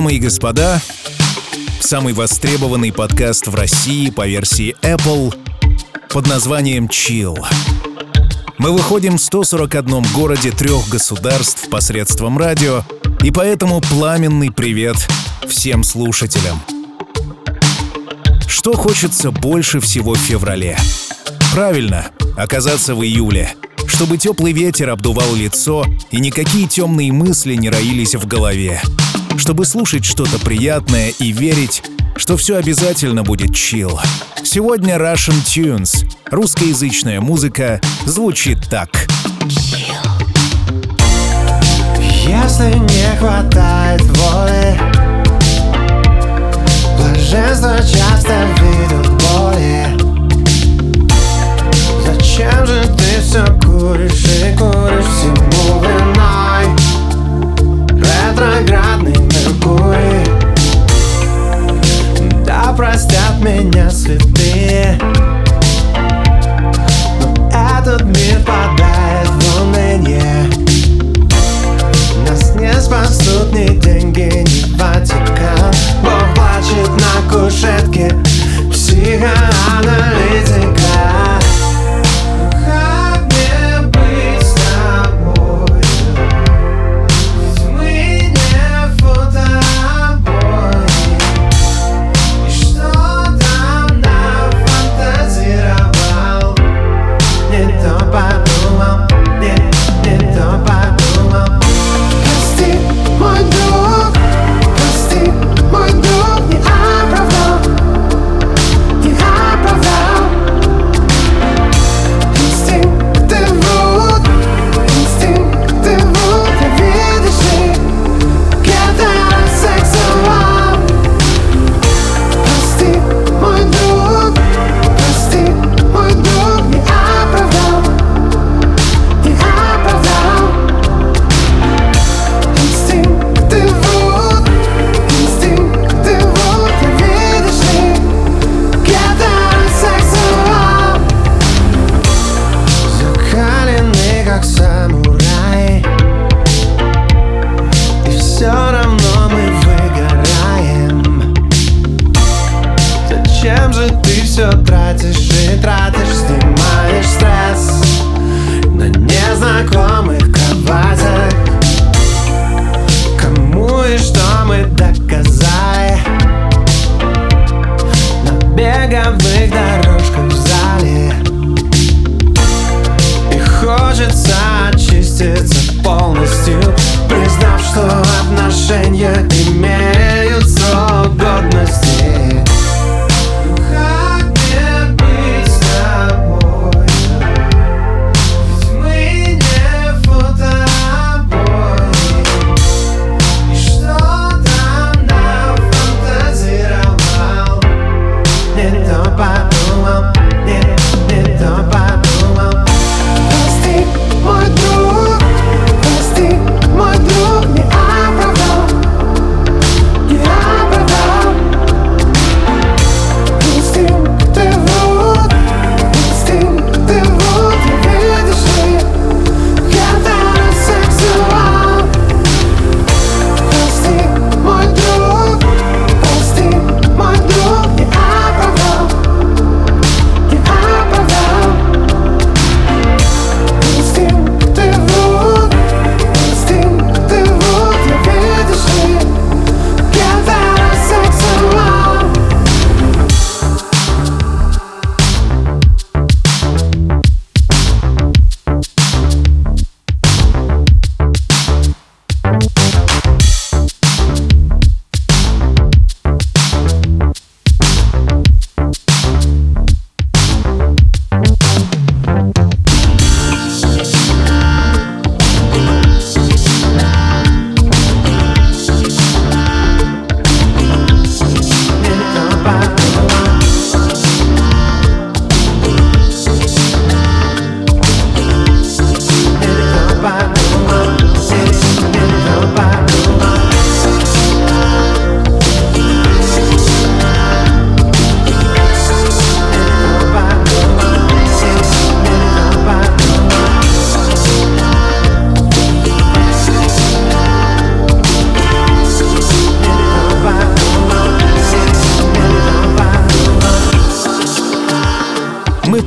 Дамы и господа, самый востребованный подкаст в России по версии Apple под названием Chill. Мы выходим в 141 городе трех государств посредством радио, и поэтому пламенный привет всем слушателям. Что хочется больше всего в феврале? Правильно, оказаться в июле, чтобы теплый ветер обдувал лицо и никакие темные мысли не роились в голове чтобы слушать что-то приятное и верить, что все обязательно будет чил. Сегодня Russian Tunes, русскоязычная музыка, звучит так. Если не хватает воли Блаженство часто ведут боли Зачем же ты все беговых дорожках в зале. И хочется очиститься полностью Признав, что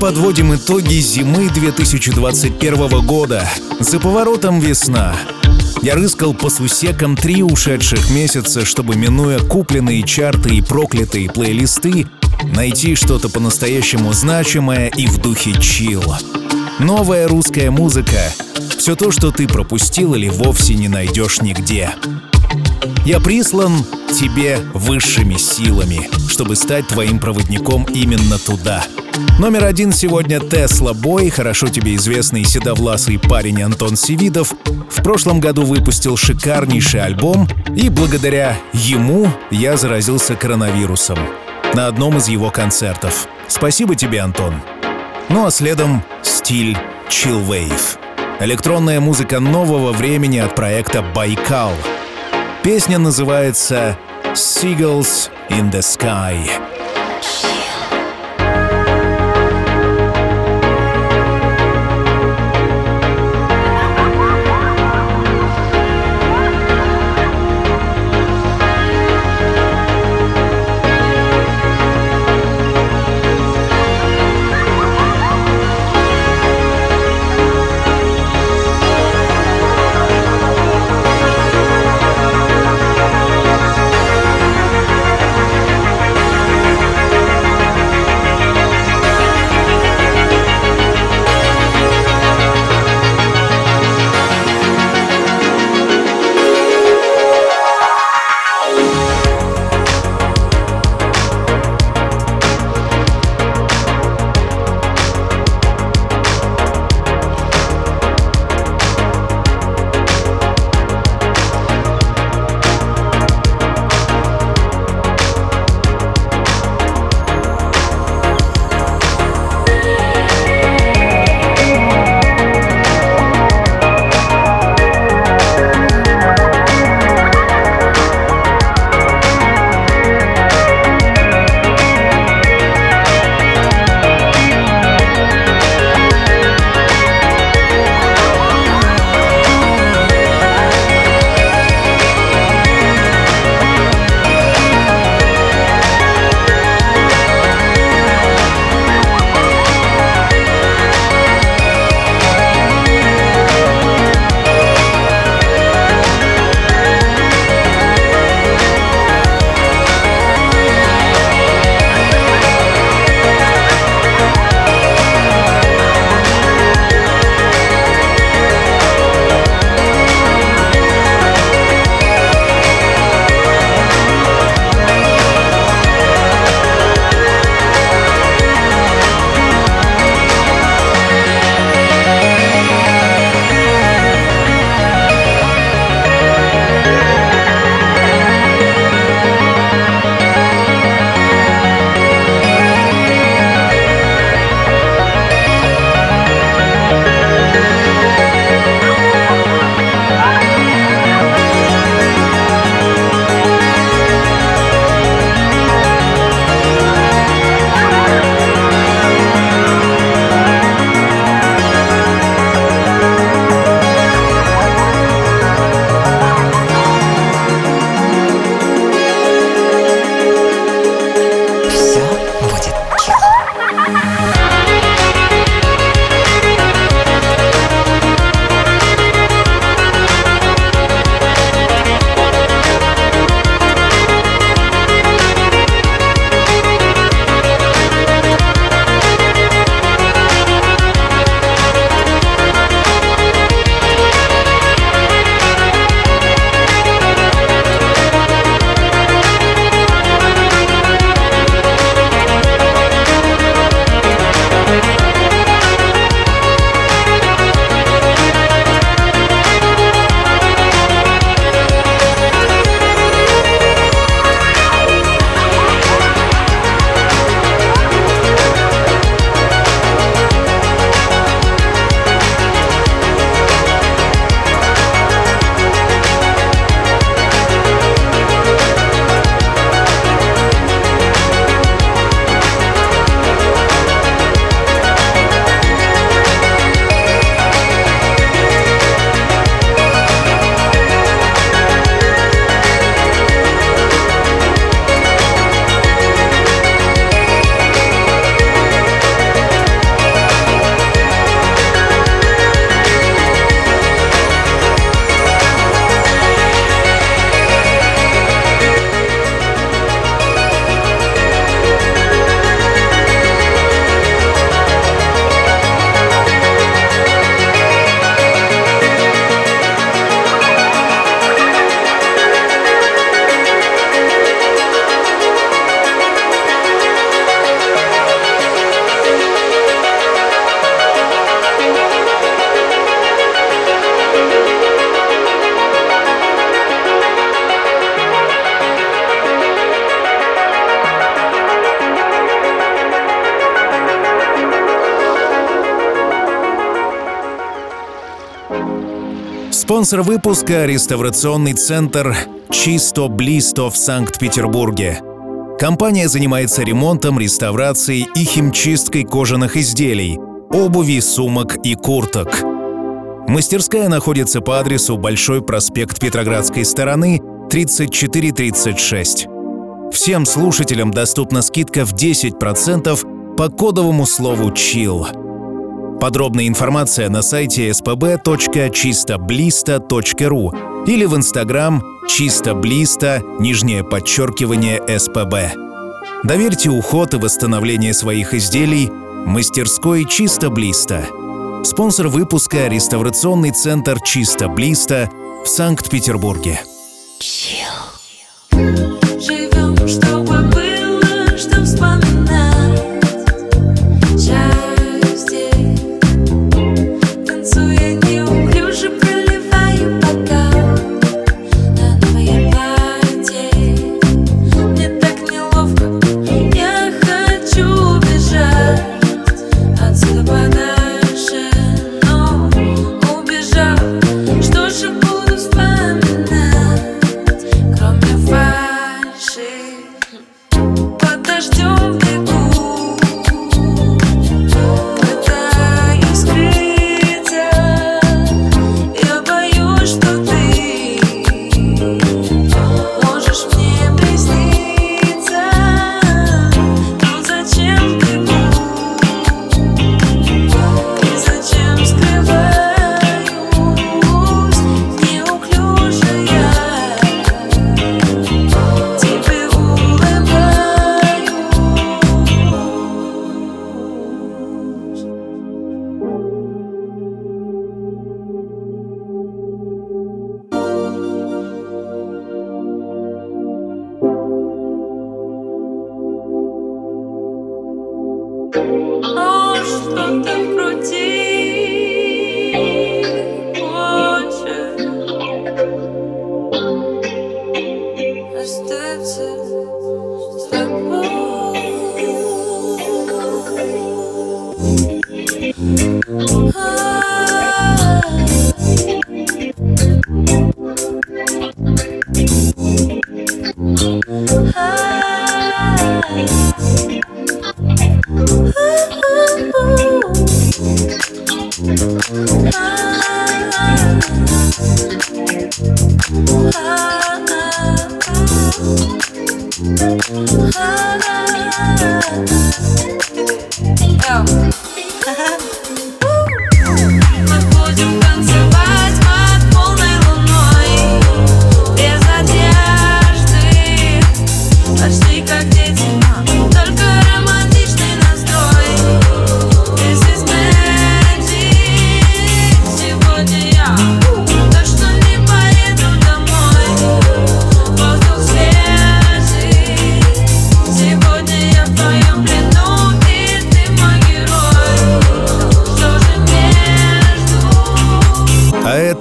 подводим итоги зимы 2021 года. За поворотом весна. Я рыскал по сусекам три ушедших месяца, чтобы, минуя купленные чарты и проклятые плейлисты, найти что-то по-настоящему значимое и в духе чил. Новая русская музыка — все то, что ты пропустил или вовсе не найдешь нигде. Я прислан тебе высшими силами, чтобы стать твоим проводником именно туда. Номер один сегодня Тесла Бой, хорошо тебе известный седовласый парень Антон Севидов. В прошлом году выпустил шикарнейший альбом, и благодаря ему я заразился коронавирусом на одном из его концертов. Спасибо тебе, Антон. Ну а следом стиль Chill Wave. Электронная музыка нового времени от проекта «Байкал». Песня называется «Seagulls in the Sky». Спонсор выпуска – реставрационный центр «Чисто Блисто» в Санкт-Петербурге. Компания занимается ремонтом, реставрацией и химчисткой кожаных изделий, обуви, сумок и курток. Мастерская находится по адресу Большой проспект Петроградской стороны, 3436. Всем слушателям доступна скидка в 10% по кодовому слову «CHILL». Подробная информация на сайте spb.чистоблисто.ру или в инстаграм чистоблисто, нижнее подчеркивание СПБ. Доверьте уход и восстановление своих изделий мастерской «Чисто Блисто». Спонсор выпуска – реставрационный центр «Чисто Блисто» в Санкт-Петербурге. Живем, чтобы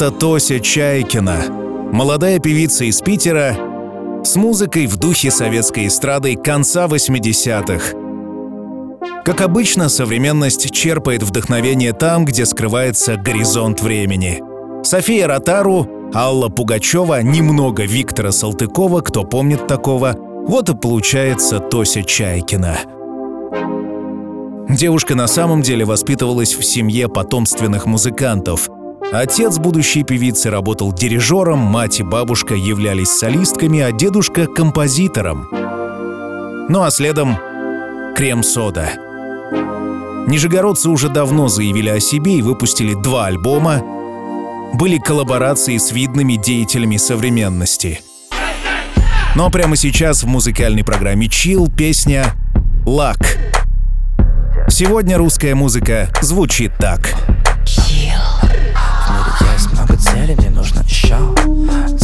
это Тося Чайкина, молодая певица из Питера с музыкой в духе советской эстрады конца 80-х. Как обычно, современность черпает вдохновение там, где скрывается горизонт времени. София Ротару, Алла Пугачева, немного Виктора Салтыкова, кто помнит такого, вот и получается Тося Чайкина. Девушка на самом деле воспитывалась в семье потомственных музыкантов. Отец будущей певицы работал дирижером, мать и бабушка являлись солистками, а дедушка — композитором. Ну а следом — крем-сода. Нижегородцы уже давно заявили о себе и выпустили два альбома. Были коллаборации с видными деятелями современности. Но прямо сейчас в музыкальной программе Chill песня «Лак». Сегодня русская музыка звучит так. Есть много целей, мне нужно еще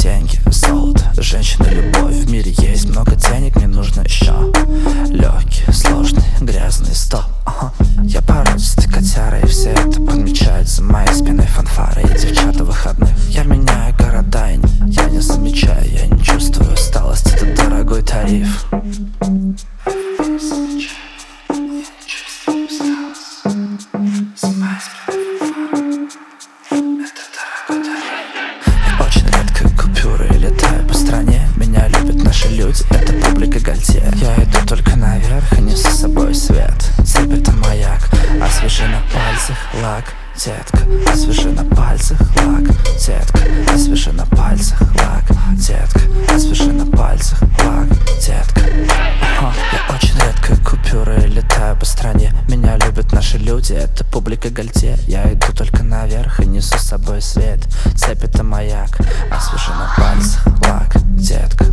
Деньги, золото, женщина, любовь В мире есть много денег, мне нужно еще Легкий, сложный, грязный, стоп ага. Я породистый котяра, и все это подмечают За моей спиной фанфары и девчата выходных Я меняю города, и я не замечаю Я не чувствую усталость. Это дорогой тариф Я иду только наверх несу с собой свет. Цепь это маяк, освежи на пальцах лак. Детка, освежи на пальцах лак. Детка, освежи на пальцах лак. Детка, освежи на пальцах лак. Детка. Ага, Я очень редко купюры летаю по стране. Меня любят наши люди, это публика гальте. Я иду только наверх и несу с собой свет. Цепь это маяк, освежи на пальцах лак. Детка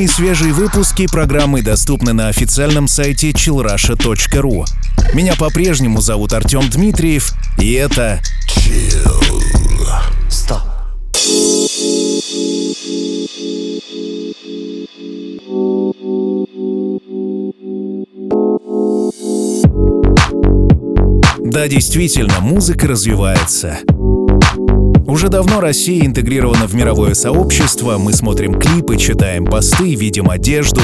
Самые свежие выпуски программы доступны на официальном сайте chillrusha.ru. Меня по-прежнему зовут Артем Дмитриев, и это Стоп. Да, действительно, музыка развивается. Уже давно Россия интегрирована в мировое сообщество, мы смотрим клипы, читаем посты, видим одежду.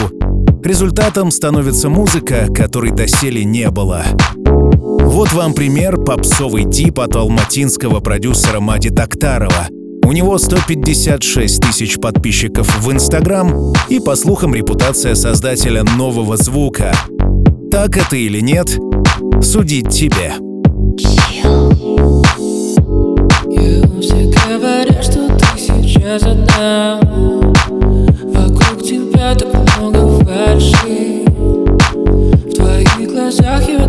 Результатом становится музыка, которой доселе не было. Вот вам пример попсовый дип от алматинского продюсера Мади Токтарова. У него 156 тысяч подписчиков в Инстаграм и, по слухам, репутация создателя нового звука. Так это или нет, судить тебе. Все говорят, что ты сейчас одна. Вокруг тебя так много фальши В твоих глазах я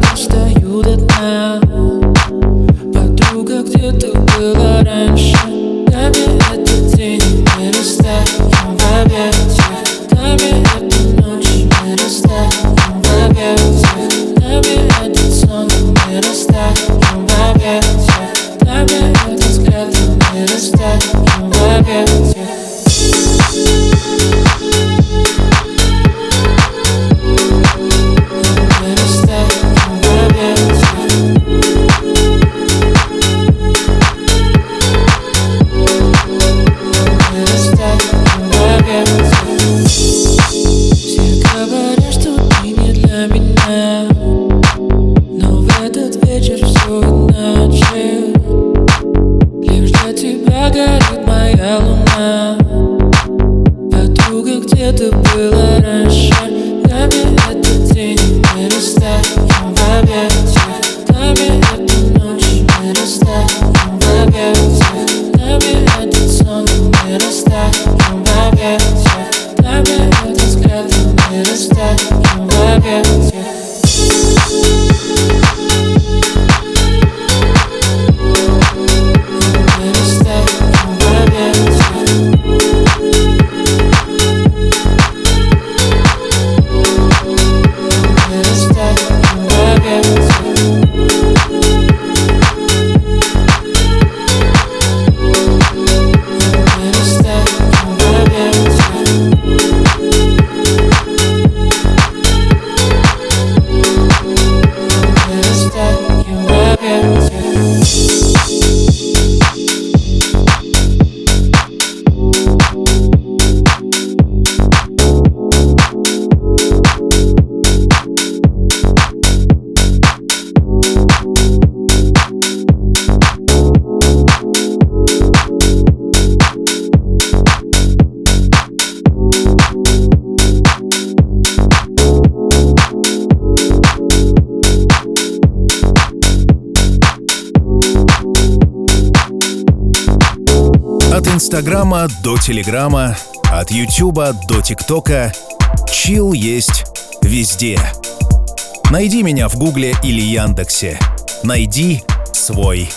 Телеграма, от Ютуба до ТикТока. Чил есть везде. Найди меня в Гугле или Яндексе. Найди свой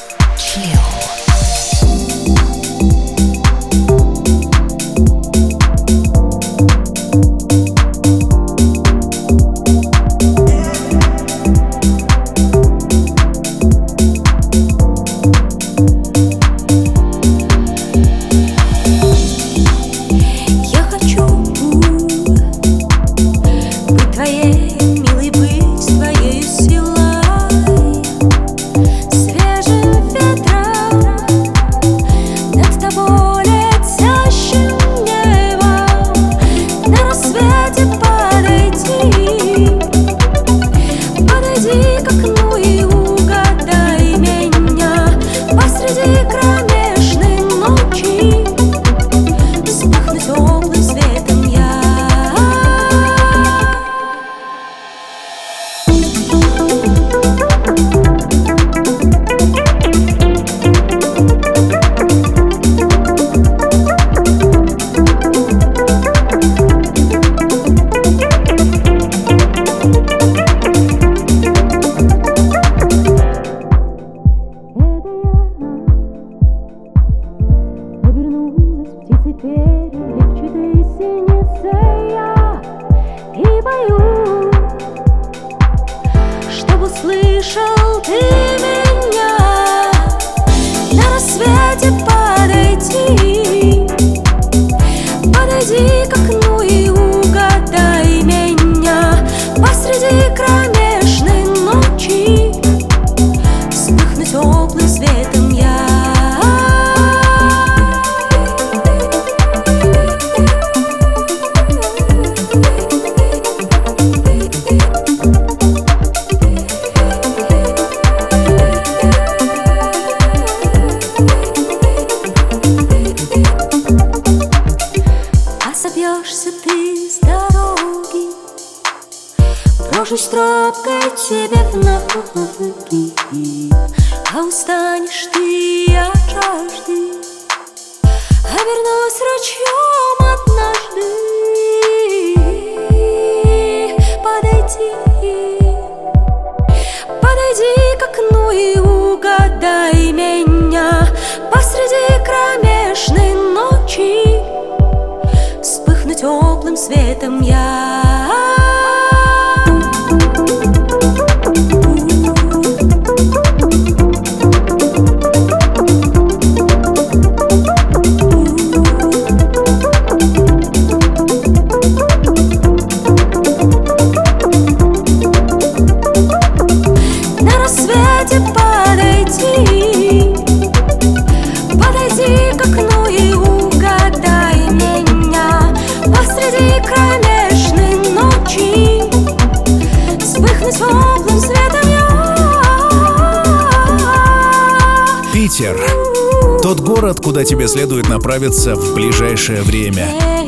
следует направиться в ближайшее время.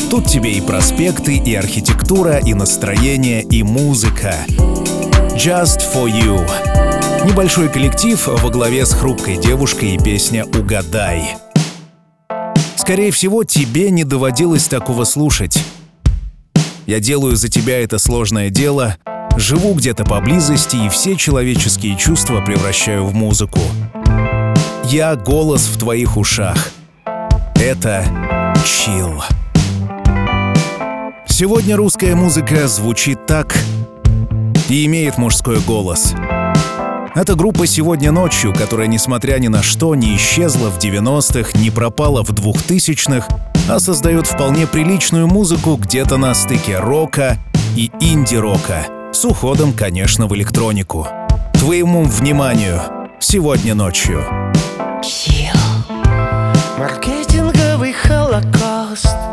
Тут тебе и проспекты, и архитектура, и настроение, и музыка. Just for you. Небольшой коллектив во главе с хрупкой девушкой и песня «Угадай». Скорее всего, тебе не доводилось такого слушать. Я делаю за тебя это сложное дело, живу где-то поблизости и все человеческие чувства превращаю в музыку. Я голос в твоих ушах. Это чил. Сегодня русская музыка звучит так и имеет мужской голос. Это группа «Сегодня ночью», которая, несмотря ни на что, не исчезла в 90-х, не пропала в 2000-х, а создает вполне приличную музыку где-то на стыке рока и инди-рока, с уходом, конечно, в электронику. Твоему вниманию сегодня ночью. Chill. lost.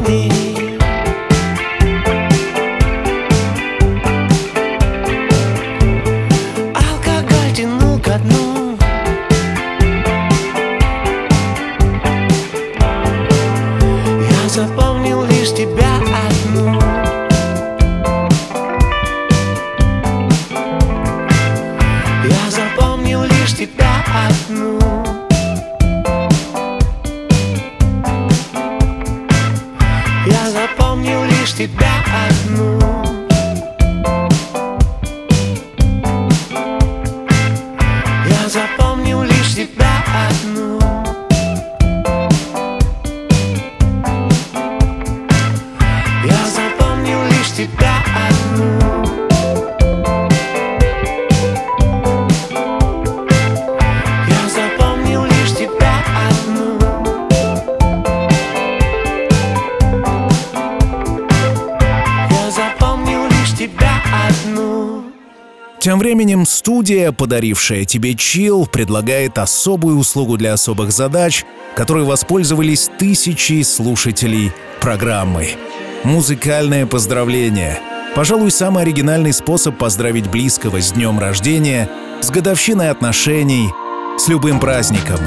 Jenny. Студия, подарившая тебе чил, предлагает особую услугу для особых задач, которой воспользовались тысячи слушателей программы. Музыкальное поздравление. Пожалуй, самый оригинальный способ поздравить близкого с днем рождения, с годовщиной отношений, с любым праздником.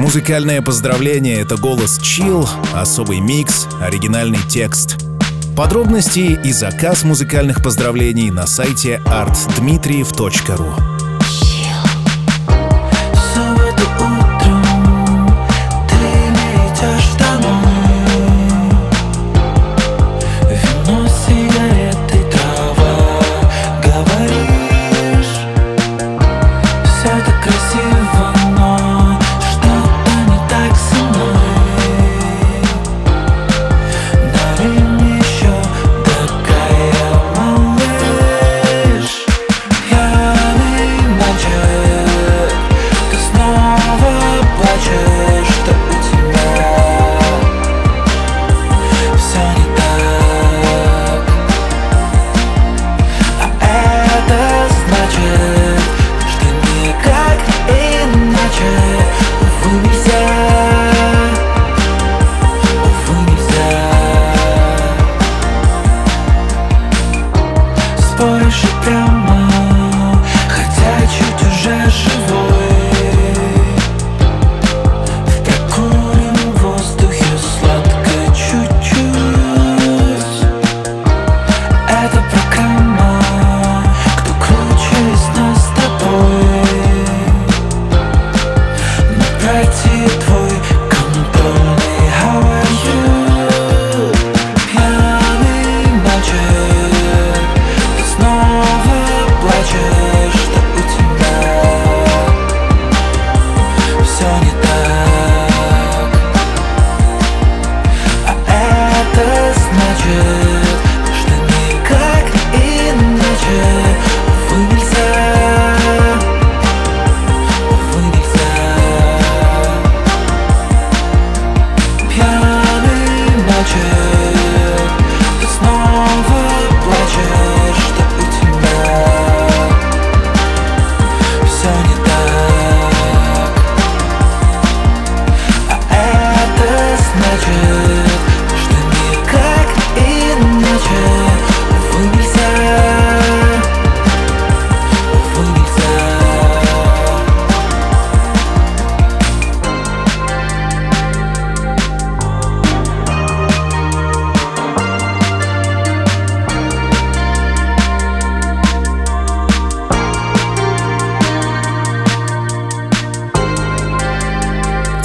Музыкальное поздравление — это голос чил, особый микс, оригинальный текст — Подробности и заказ музыкальных поздравлений на сайте artdmitriev.ru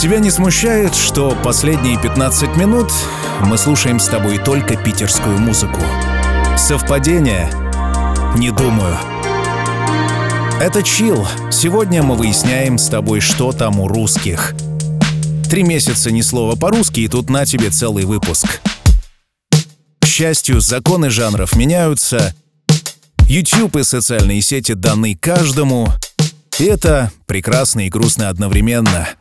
Тебя не смущает, что последние 15 минут мы слушаем с тобой только питерскую музыку? Совпадение? Не думаю. Это чил. Сегодня мы выясняем с тобой, что там у русских. Три месяца ни слова по-русски, и тут на тебе целый выпуск. К счастью, законы жанров меняются. YouTube и социальные сети даны каждому. И это прекрасно и грустно одновременно —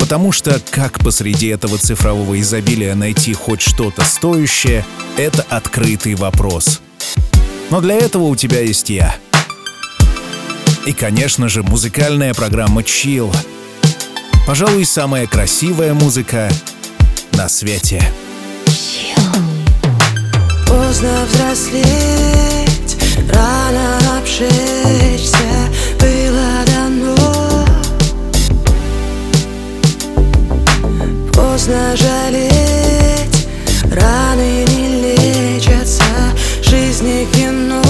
Потому что как посреди этого цифрового изобилия найти хоть что-то стоящее, это открытый вопрос. Но для этого у тебя есть я. И, конечно же, музыкальная программа Chill. Пожалуй, самая красивая музыка на свете. Поздно взрослеть, рано обжечься поздно жалеть. Раны не лечатся, жизни кино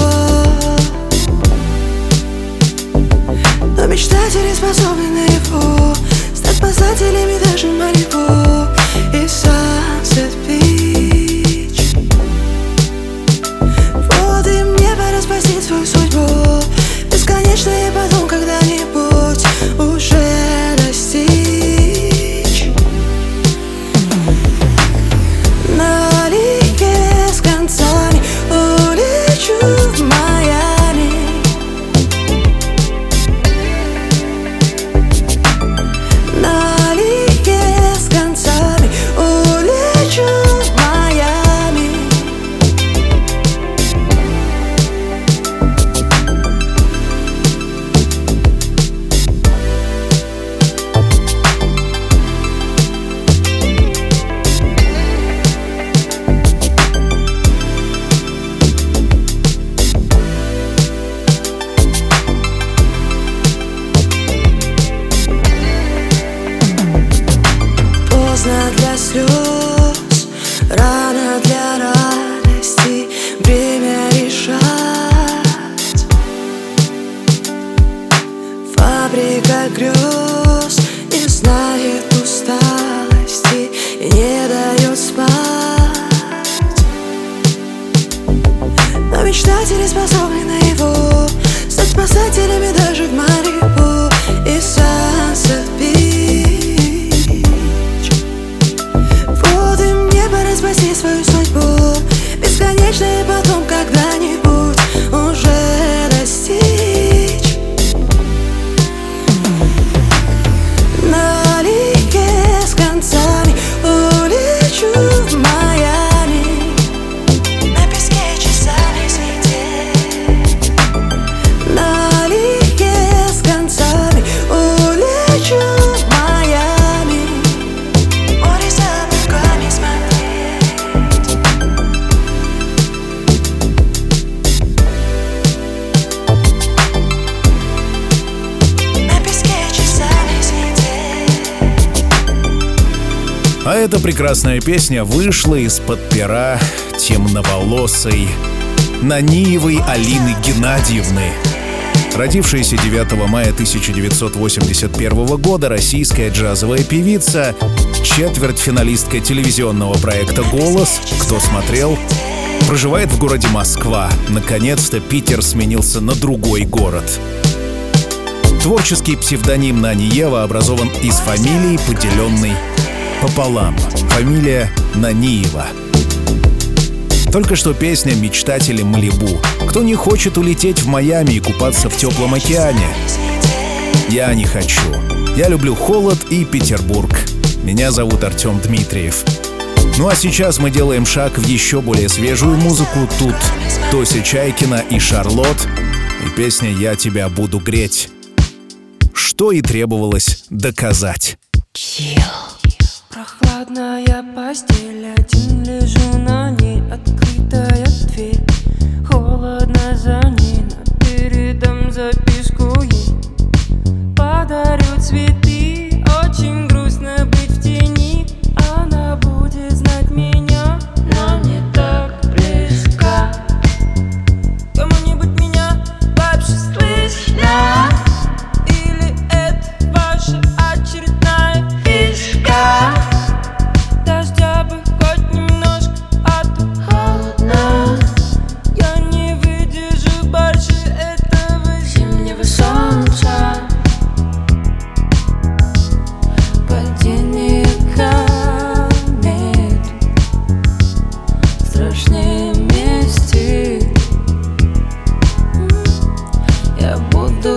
Но мечтатели способны на его Стать спасателями даже Малибу И Sunset Beach Вот и мне пора спасти свою судьбу. Бесконечно А эта прекрасная песня вышла из-под пера темноволосой Наниевой Алины Геннадьевны. Родившаяся 9 мая 1981 года российская джазовая певица, четвертьфиналистка телевизионного проекта «Голос», кто смотрел, проживает в городе Москва. Наконец-то Питер сменился на другой город. Творческий псевдоним Наниева образован из фамилии, поделенной пополам. Фамилия Наниева. Только что песня «Мечтатели Малибу». Кто не хочет улететь в Майами и купаться в теплом океане? Я не хочу. Я люблю холод и Петербург. Меня зовут Артем Дмитриев. Ну а сейчас мы делаем шаг в еще более свежую музыку. Тут Тося Чайкина и Шарлот. И песня «Я тебя буду греть». Что и требовалось доказать. Прохладная постель, один лежу на ней Открытая дверь, холодно за ней Но передам записку ей. Подарю цветы, очень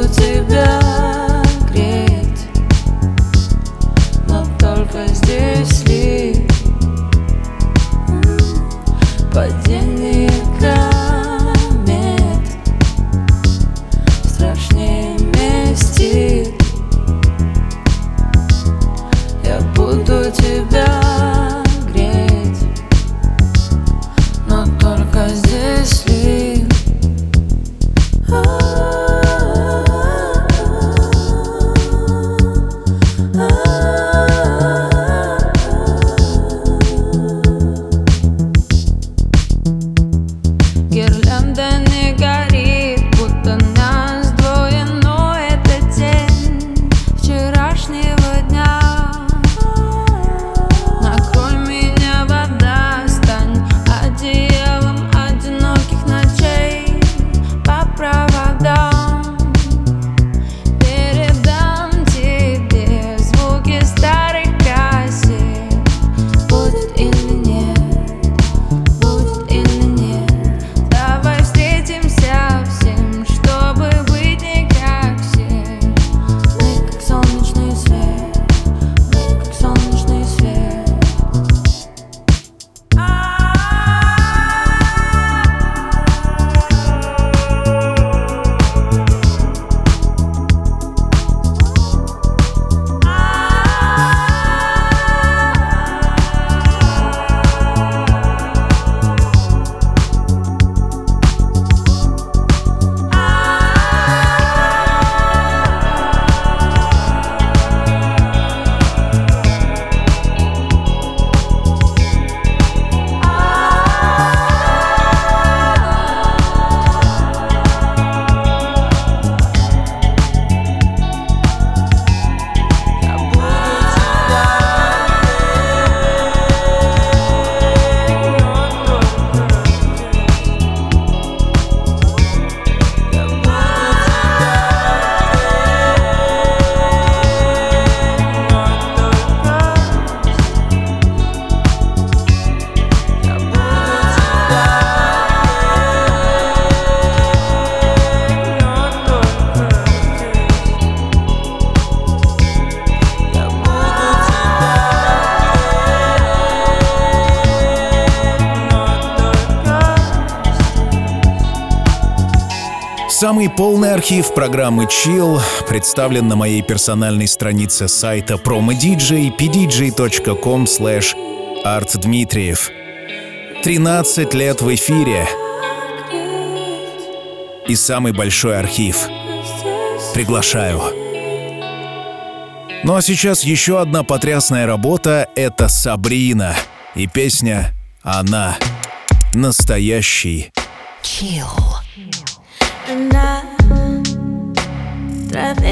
тебя. Самый полный архив программы Chill представлен на моей персональной странице сайта promodj pdj.com slash artdmitriev. 13 лет в эфире и самый большой архив. Приглашаю. Ну а сейчас еще одна потрясная работа — это «Сабрина» и песня «Она». Настоящий Chill.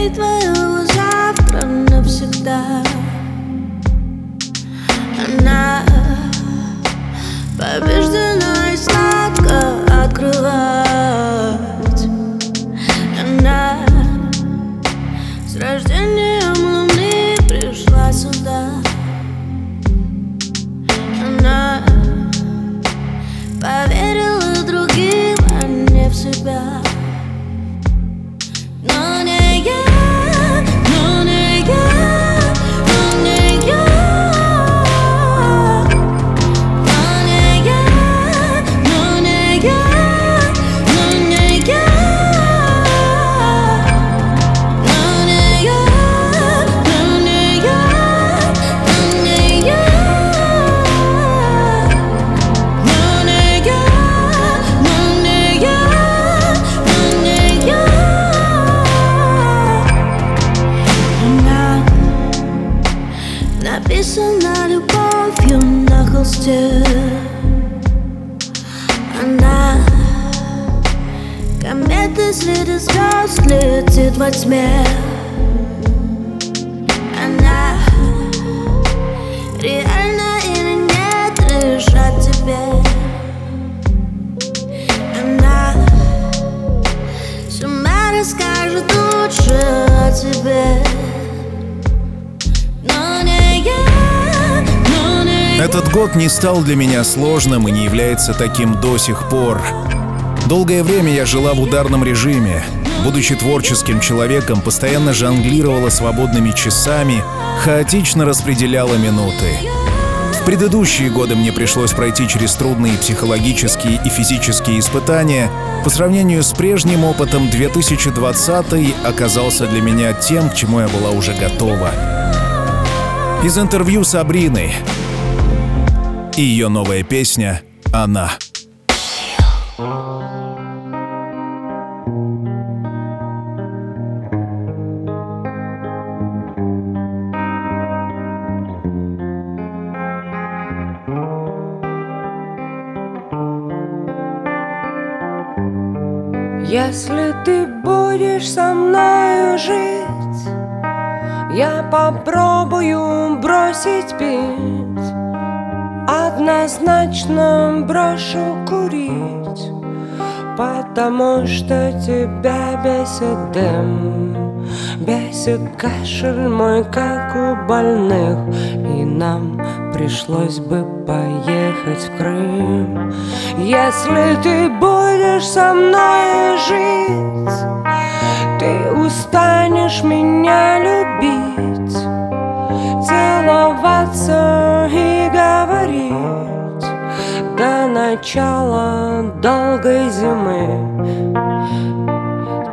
Трофей твоего завтра навсегда. Она Побеждена и сладко открывать стал для меня сложным и не является таким до сих пор. Долгое время я жила в ударном режиме. Будучи творческим человеком, постоянно жонглировала свободными часами, хаотично распределяла минуты. В предыдущие годы мне пришлось пройти через трудные психологические и физические испытания. По сравнению с прежним опытом, 2020 оказался для меня тем, к чему я была уже готова. Из интервью Сабрины и ее новая песня «Она». Если ты будешь со мною жить, я попробую бросить пить. Однозначно брошу курить, потому что тебя бесит дым, бесит кашель мой, как у больных, и нам пришлось бы поехать в Крым. Если ты будешь со мной жить, ты устанешь меня любить, целоваться и говорить. До начала долгой зимы.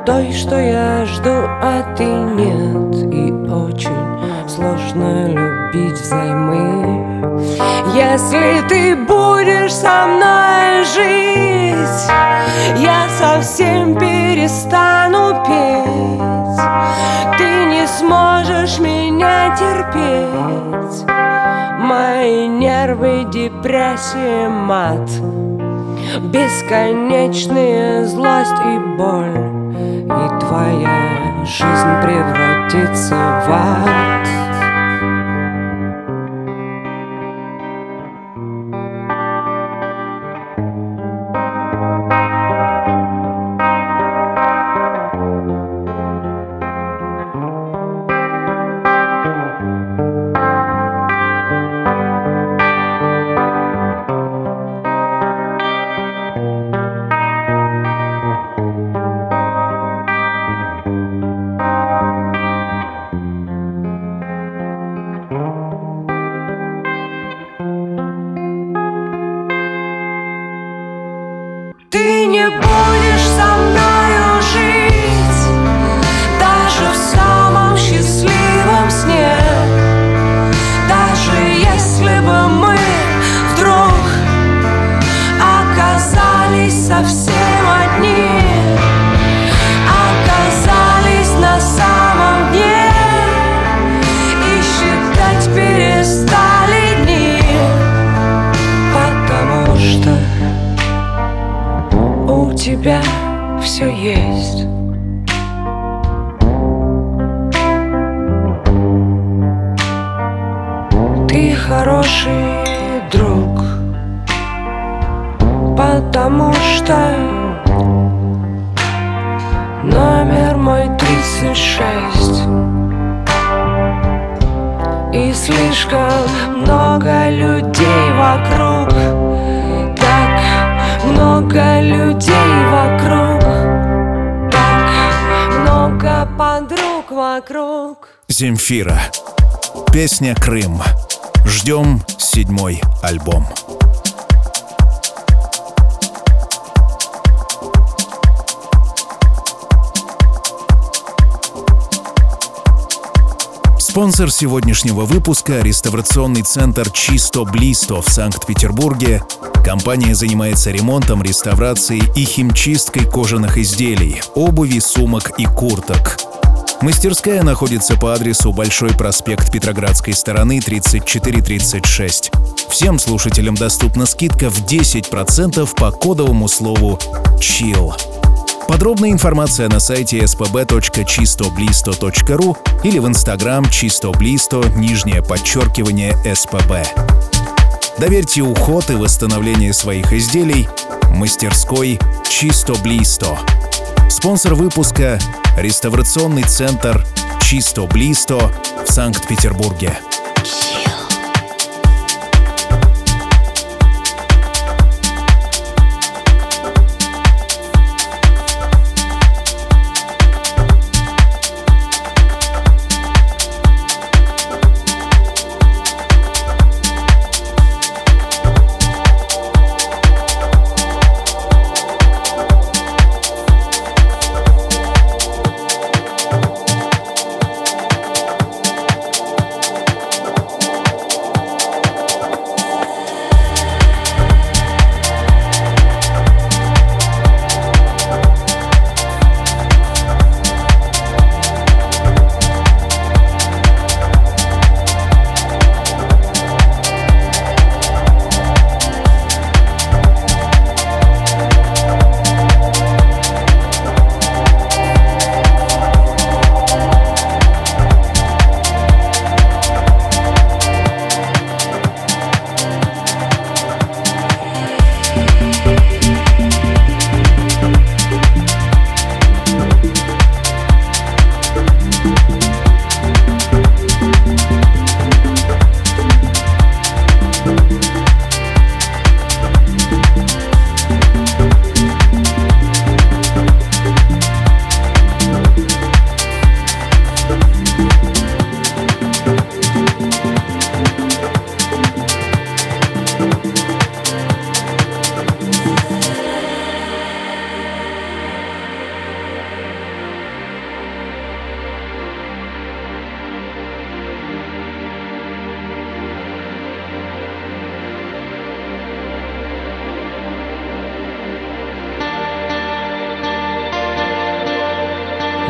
Той, что я жду, а ты нет. И очень сложно любить взаймы. Если ты будешь со мной жить Я совсем перестану петь. Ты не сможешь меня терпеть Мои нервы, депрессия, мат. Бесконечная злость и боль И твоя жизнь превратится в ад Земфира. Песня «Крым». Ждем седьмой альбом. Спонсор сегодняшнего выпуска – реставрационный центр «Чисто Блисто» в Санкт-Петербурге. Компания занимается ремонтом, реставрацией и химчисткой кожаных изделий, обуви, сумок и курток. Мастерская находится по адресу Большой проспект Петроградской стороны 3436. Всем слушателям доступна скидка в 10% по кодовому слову «CHILL». Подробная информация на сайте spb.chistoblisto.ru или в инстаграм чистоблисто, нижнее подчеркивание СПБ. Доверьте уход и восстановление своих изделий мастерской Чисто Блисто. Спонсор выпуска – реставрационный центр Чисто Блисто в Санкт-Петербурге.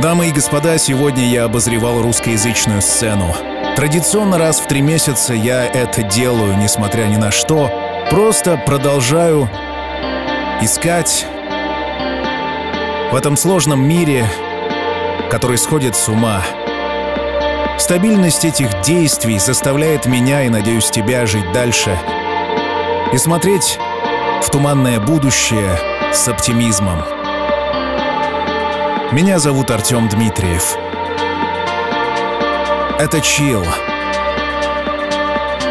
Дамы и господа, сегодня я обозревал русскоязычную сцену. Традиционно раз в три месяца я это делаю, несмотря ни на что. Просто продолжаю искать в этом сложном мире, который сходит с ума. Стабильность этих действий заставляет меня и, надеюсь, тебя жить дальше и смотреть в туманное будущее с оптимизмом. Меня зовут Артем Дмитриев. Это Чил.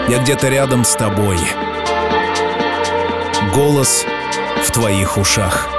Я где-то рядом с тобой. Голос в твоих ушах.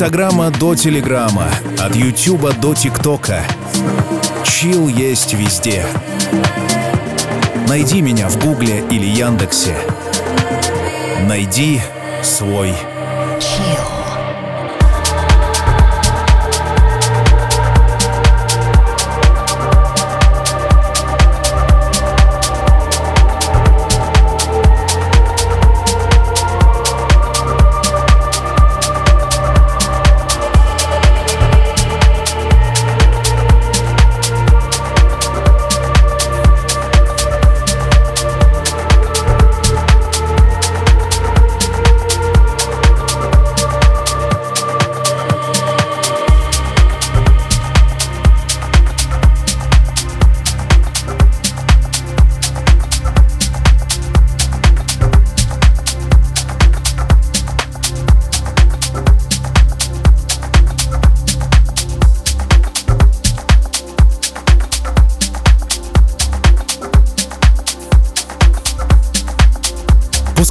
Инстаграма до Телеграма, от Ютуба до ТикТока. Чил есть везде. Найди меня в Гугле или Яндексе. Найди свой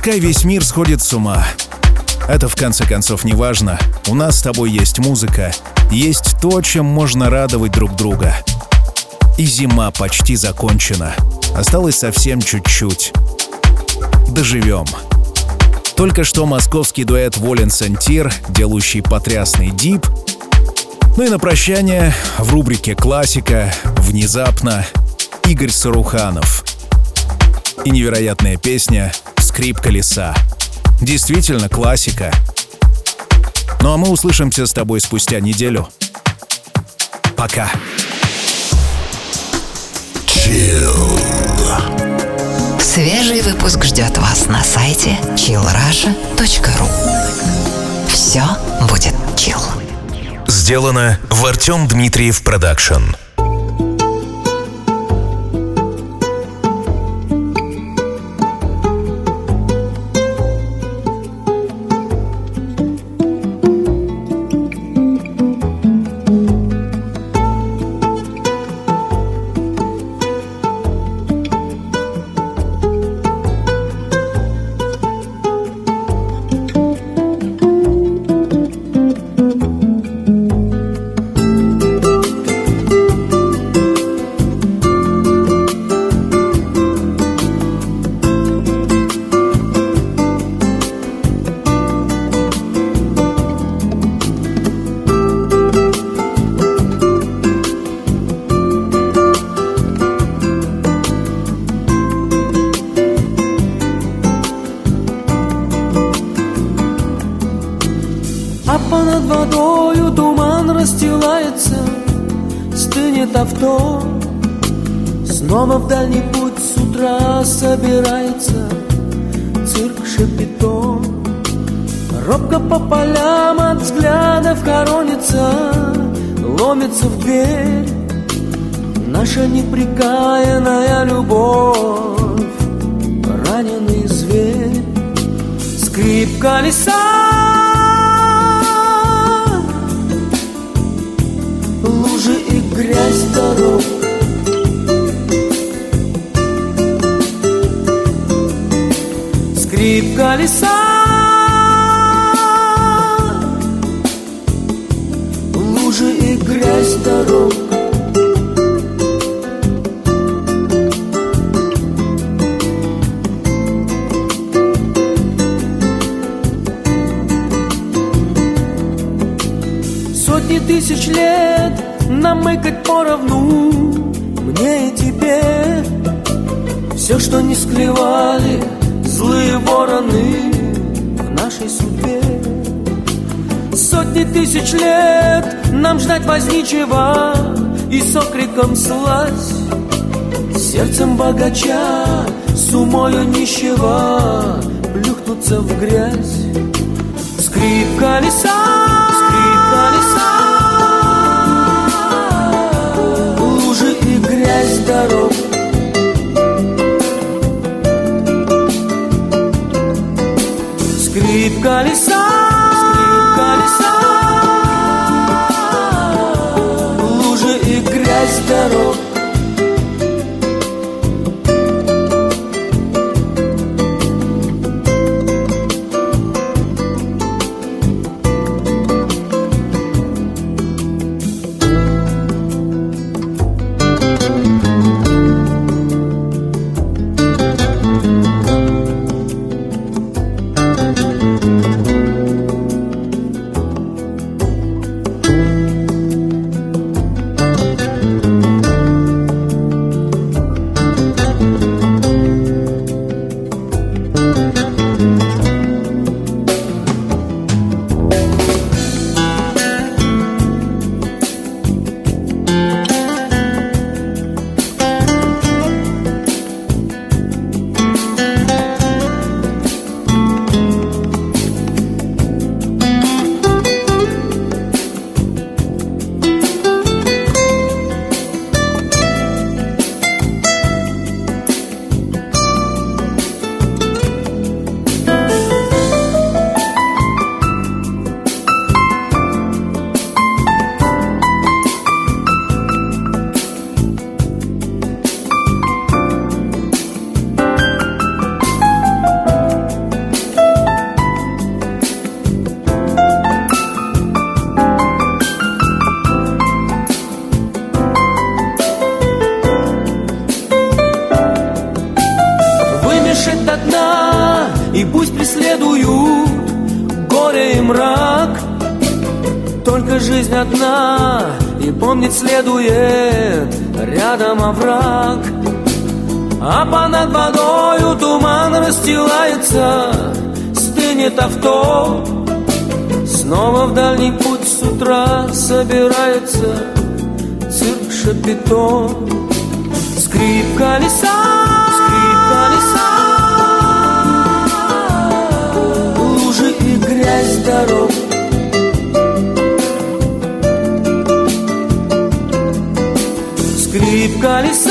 Пускай весь мир сходит с ума. Это в конце концов не важно. У нас с тобой есть музыка, есть то, чем можно радовать друг друга. И зима почти закончена. Осталось совсем чуть-чуть. Доживем. Только что московский дуэт Волен Сантир, делающий потрясный дип. Ну и на прощание в рубрике «Классика» внезапно Игорь Саруханов. И невероятная песня «Скрип колеса». Действительно классика. Ну а мы услышимся с тобой спустя неделю. Пока. Свежий выпуск ждет вас на сайте chillrasha.ru Все будет chill. Сделано в Артем Дмитриев Продакшн. С окриком слазь Сердцем богача, с умою нищего Плюхнуться в грязь. Скрип колеса, выжить до дна И пусть преследуют горе и мрак. Только жизнь одна И помнить следует рядом овраг. А понад водою туман расстилается Стынет авто. Снова в дальний путь с утра собирается Цирк Шапито. Скрип колеса, грязь дорог Скрип колеса,